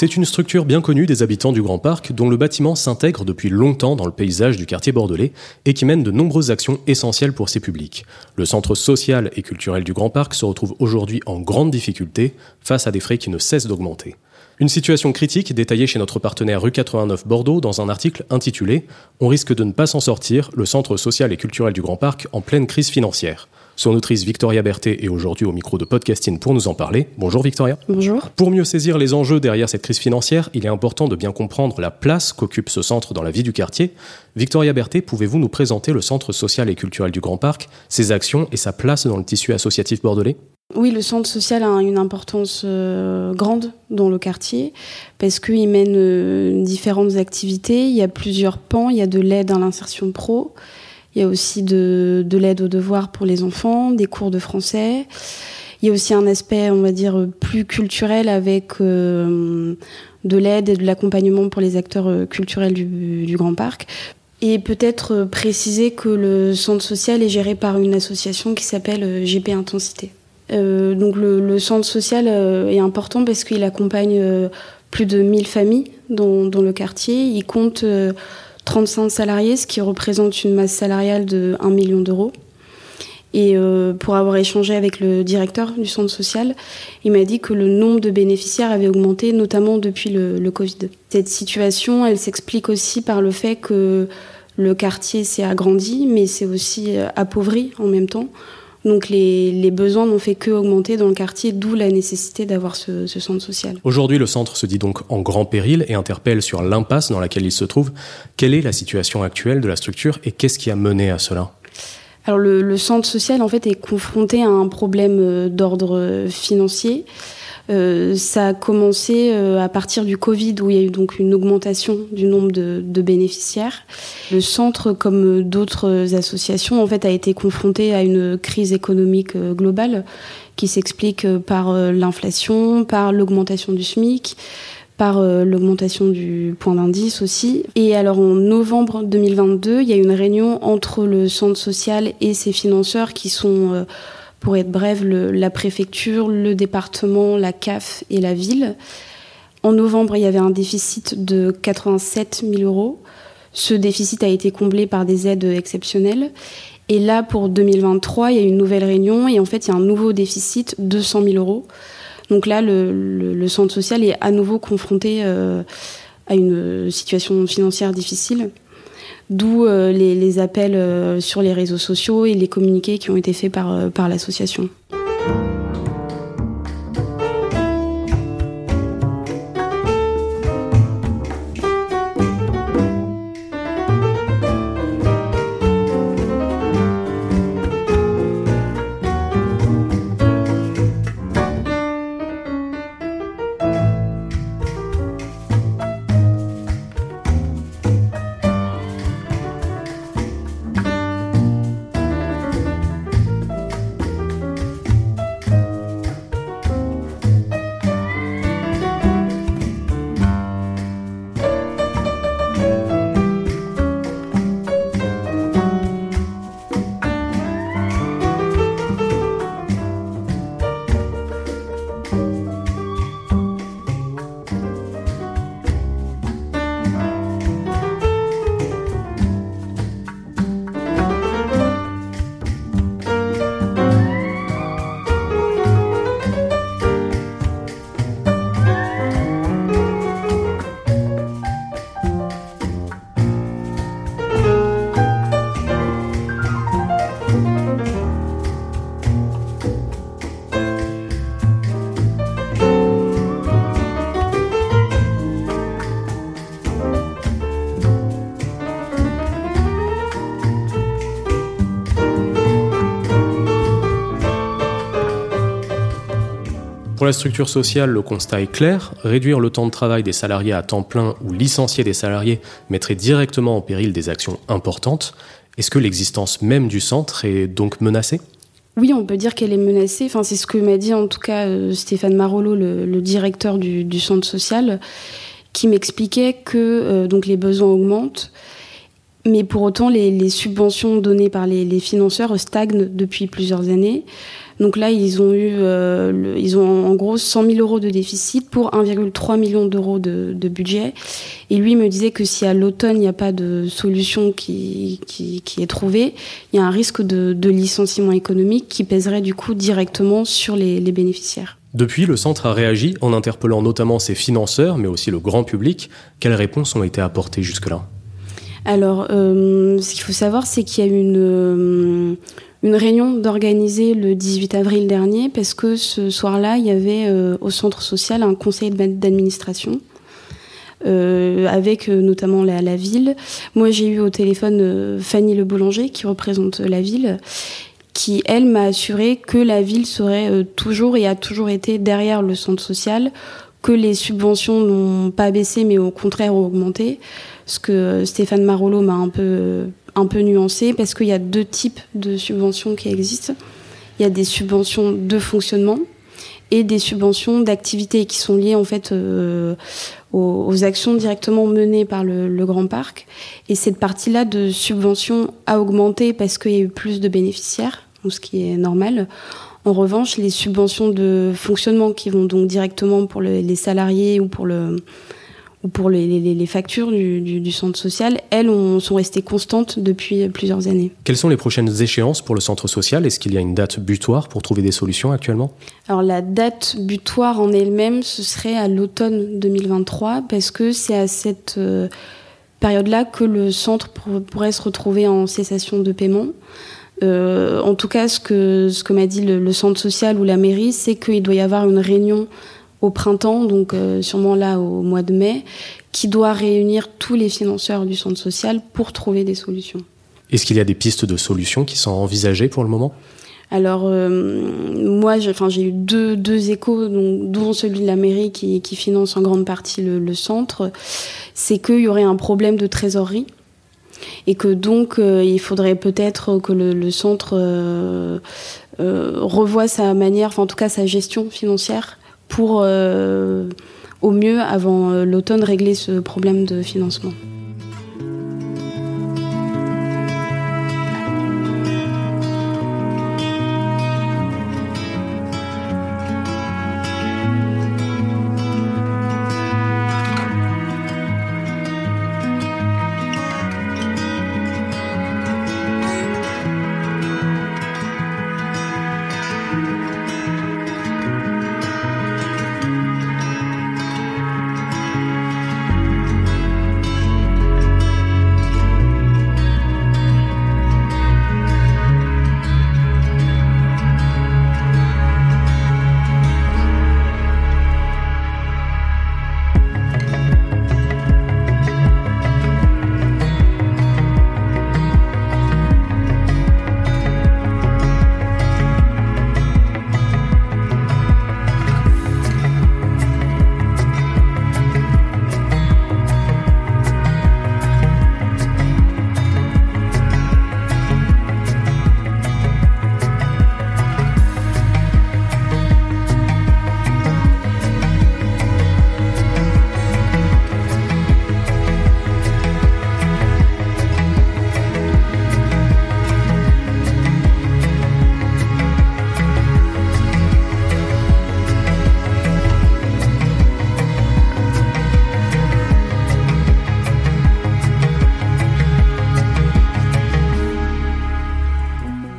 C'est une structure bien connue des habitants du Grand Parc dont le bâtiment s'intègre depuis longtemps dans le paysage du quartier bordelais et qui mène de nombreuses actions essentielles pour ses publics. Le centre social et culturel du Grand Parc se retrouve aujourd'hui en grande difficulté face à des frais qui ne cessent d'augmenter. Une situation critique détaillée chez notre partenaire rue 89 Bordeaux dans un article intitulé On risque de ne pas s'en sortir, le centre social et culturel du Grand Parc en pleine crise financière. Son autrice Victoria Berthet est aujourd'hui au micro de Podcasting pour nous en parler. Bonjour Victoria. Bonjour. Pour mieux saisir les enjeux derrière cette crise financière, il est important de bien comprendre la place qu'occupe ce centre dans la vie du quartier. Victoria Berthet, pouvez-vous nous présenter le centre social et culturel du Grand Parc, ses actions et sa place dans le tissu associatif bordelais? Oui, le centre social a une importance euh, grande dans le quartier parce qu'il mène euh, différentes activités. Il y a plusieurs pans. Il y a de l'aide à l'insertion pro, il y a aussi de, l'aide aux devoirs pour les enfants, des cours de français. Il y a aussi un aspect, on va dire, plus culturel avec euh, de l'aide et de l'accompagnement pour les acteurs euh, culturels du, Grand Parc. Et peut-être préciser que le centre social est géré par une association qui s'appelle euh, GP Intensité. donc le, centre social est important parce qu'il accompagne plus de 1000 familles dans, dans, le quartier. Il compte 35 salariés, ce qui représente une masse salariale de 1 million d'euros. Et euh, pour avoir échangé avec le directeur du centre social, il m'a dit que le nombre de bénéficiaires avait augmenté, notamment depuis le, le Covid. Cette situation, elle s'explique aussi par le fait que le quartier s'est agrandi, mais c'est aussi euh, appauvri en même temps. Donc les, besoins n'ont fait que augmenter dans le quartier, d'où la nécessité d'avoir ce, centre social. Aujourd'hui, le centre se dit donc en grand péril et interpelle sur l'impasse dans laquelle il se trouve. Quelle est la situation actuelle de la structure et qu'est-ce qui a mené à cela? Alors le, centre social en fait est confronté à un problème euh, d'ordre euh, financier. Euh, ça a commencé à partir du Covid où il y a eu donc une augmentation du nombre de, bénéficiaires. Le centre, comme d'autres associations, en fait, a été confronté à une crise économique globale qui s'explique par l'inflation, par l'augmentation du SMIC, par l'augmentation du point d'indice aussi. Et alors en novembre 2022, il y a une réunion entre le centre social et ses financeurs qui sont pour être bref, la préfecture, le département, la CAF et la ville. En novembre, il y avait un déficit de 87 000 euros. Ce déficit a été comblé par des aides exceptionnelles. Et là, pour 2023, il y a une nouvelle réunion et en fait, il y a un nouveau déficit, 200 000 euros. Donc là, le, centre social est à nouveau confronté euh, à une situation financière difficile. D'où euh, les, appels euh, sur les réseaux sociaux et les communiqués qui ont été faits par, euh, par l'association. La structure sociale, le constat est clair. Réduire le temps de travail des salariés à temps plein ou licencier des salariés mettrait directement en péril des actions importantes. Est-ce que l'existence même du centre est donc menacée? Oui, on peut dire qu'elle est menacée. Enfin, c'est ce que m'a dit en tout cas euh, Stéphane Marolo, le, directeur du, centre social, qui m'expliquait que euh, donc les besoins augmentent, mais pour autant les, subventions données par les, financeurs stagnent depuis plusieurs années. Donc là, ils ont eu, euh, ils ont en gros 100 000 euros de déficit pour 1,3 million d'euros de, budget. Et lui me disait que si à l'automne il n'y a pas de solution qui, est trouvée, il y a un risque de, licenciement économique qui pèserait du coup directement sur les, bénéficiaires. Depuis, le centre a réagi en interpellant notamment ses financeurs, mais aussi le grand public. Quelles réponses ont été apportées jusque-là? Alors, euh, ce qu'il faut savoir, c'est qu'il y a euh, une réunion d'organiser le 18 avril dernier parce que ce soir-là, il y avait euh, au centre social un conseil d'administration. Euh, avec notamment la, ville. Moi, j'ai eu au téléphone Fanny Le Boulanger, qui représente la ville, qui, elle, m'a assuré que la ville serait toujours et a toujours été derrière le centre social, que les subventions n'ont pas baissé, mais au contraire ont augmenté. Ce que Stéphane Marolo m'a un peu un peu nuancé parce qu'il y a deux types de subventions qui existent. Il y a des subventions de fonctionnement et des subventions d'activité qui sont liées en fait euh, aux, actions directement menées par le, Grand Parc. Et cette partie-là de subvention a augmenté parce qu'il y a eu plus de bénéficiaires, ce qui est normal. En revanche, les subventions de fonctionnement qui vont donc directement pour les salariés ou pour le, ou pour les, factures du, centre social, elles sont restées constantes depuis plusieurs années. Quelles sont les prochaines échéances pour le centre social? Est-ce qu'il y a une date butoir pour trouver des solutions actuellement? Alors la date butoir en elle-même, ce serait à l'automne 2023, parce que c'est à cette euh, période-là que le centre pourrait se retrouver en cessation de paiement. Euh, en tout cas, ce que, ce que m'a dit le, le, centre social ou la mairie, c'est qu'il doit y avoir une réunion au printemps, donc euh, sûrement là au mois de mai, qui doit réunir tous les financeurs du centre social pour trouver des solutions. Est-ce qu'il y a des pistes de solutions qui sont envisagées pour le moment? Alors euh, moi, j'ai, enfin, j'ai eu deux, deux échos, donc, dont celui de la mairie qui, qui finance en grande partie le, centre, c'est qu'il y aurait un problème de trésorerie et que donc euh, il faudrait peut-être que le, centre revoie sa manière, enfin en tout cas sa gestion financière pour euh, au mieux avant euh, l'automne régler ce problème de financement.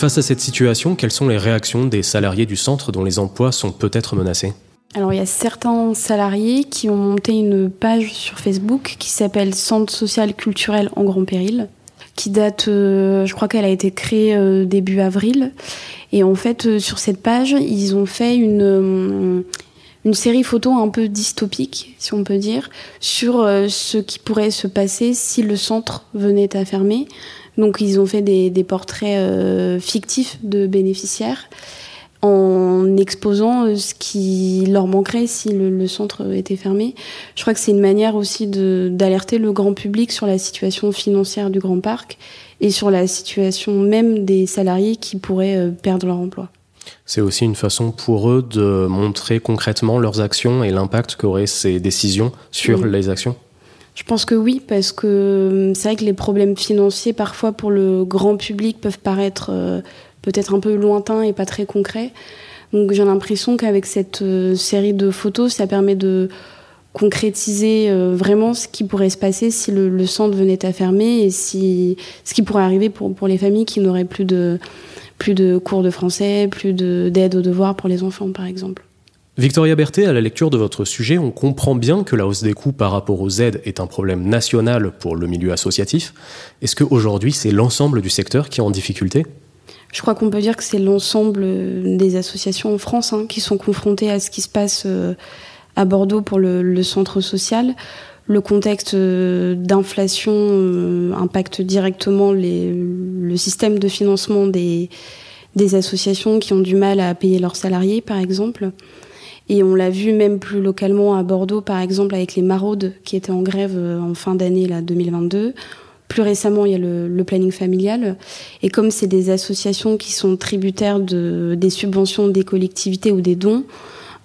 Face à cette situation, quelles sont les réactions des salariés du centre dont les emplois sont peut-être menacés alors il y a certains salariés qui ont monté une page sur Facebook qui s'appelle Centre social culturel en grand péril, qui date, euh, je crois qu'elle a été créée euh, début avril. Et en fait, euh, sur cette page, ils ont fait une, une série photo un peu dystopique, si on peut dire, sur ce qui pourrait se passer si le centre venait à fermer. Donc ils ont fait des, portraits euh, fictifs de bénéficiaires en exposant euh, ce qui leur manquerait si le, centre était fermé. Je crois que c'est une manière aussi d'alerter le grand public sur la situation financière du Grand Parc et sur la situation même des salariés qui pourraient euh, perdre leur emploi. C'est aussi une façon pour eux de montrer concrètement leurs actions et l'impact qu'auraient ces décisions sur les actions? Je pense que oui, parce que euh, c'est vrai que les problèmes financiers, parfois pour le grand public, peuvent paraître peut-être un peu lointain et pas très concret. Donc j'ai l'impression qu'avec cette euh, série de photos, ça permet de concrétiser euh, vraiment ce qui pourrait se passer si le, centre venait à fermer et si ce qui pourrait arriver pour, pour les familles qui n'auraient plus de, plus de cours de français, plus d'aide aux devoirs pour les enfants par exemple. Victoria Berthet, à la lecture de votre sujet, on comprend bien que la hausse des coûts par rapport aux aides est un problème national pour le milieu associatif. Est-ce qu'aujourd'hui c'est l'ensemble du secteur qui est en difficulté? Je crois qu'on peut dire que c'est l'ensemble euh, des associations en France hein, qui sont confrontées à ce qui se passe euh, à Bordeaux pour le, centre social. Le contexte euh, d'inflation impacte directement le système de financement des associations qui ont du mal à payer leurs salariés, par exemple. Et on l'a vu même plus localement à Bordeaux, par exemple, avec les maraudes qui étaient en grève en fin d'année 2022. Plus récemment, il y a le, planning familial. Et comme c'est des associations qui sont tributaires de, des subventions des collectivités ou des dons,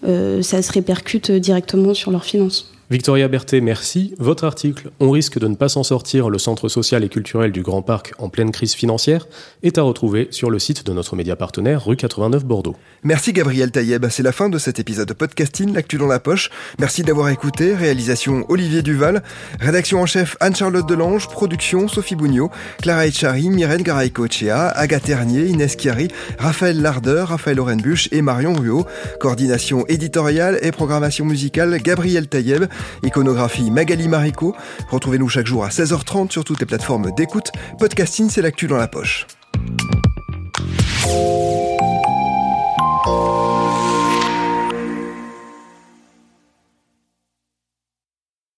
euh, ça se répercute directement sur leurs finances. Victoria Berthet, merci. Votre article On risque de ne pas s'en sortir, le centre social et culturel du Grand Parc en pleine crise financière est à retrouver sur le site de notre média partenaire rue 89 Bordeaux. Merci Gabriel Taïeb, c'est la fin de cet épisode de podcasting L'actu dans la poche. Merci d'avoir écouté, réalisation Olivier Duval, rédaction en chef Anne-Charlotte Delange, production Sophie Bougnot, Clara Echari, Myrène Garay-Cochea, Agathe Ternier, Inès Chiari, Raphaël Lardeur, Raphaël Orenbuch et Marion Ruot. Coordination éditoriale et programmation musicale Gabriel Taïeb. Iconographie Magali Marico. Retrouvez-nous chaque jour à 16h30 sur toutes les plateformes d'écoute. Podcasting, c'est l'actu dans la poche.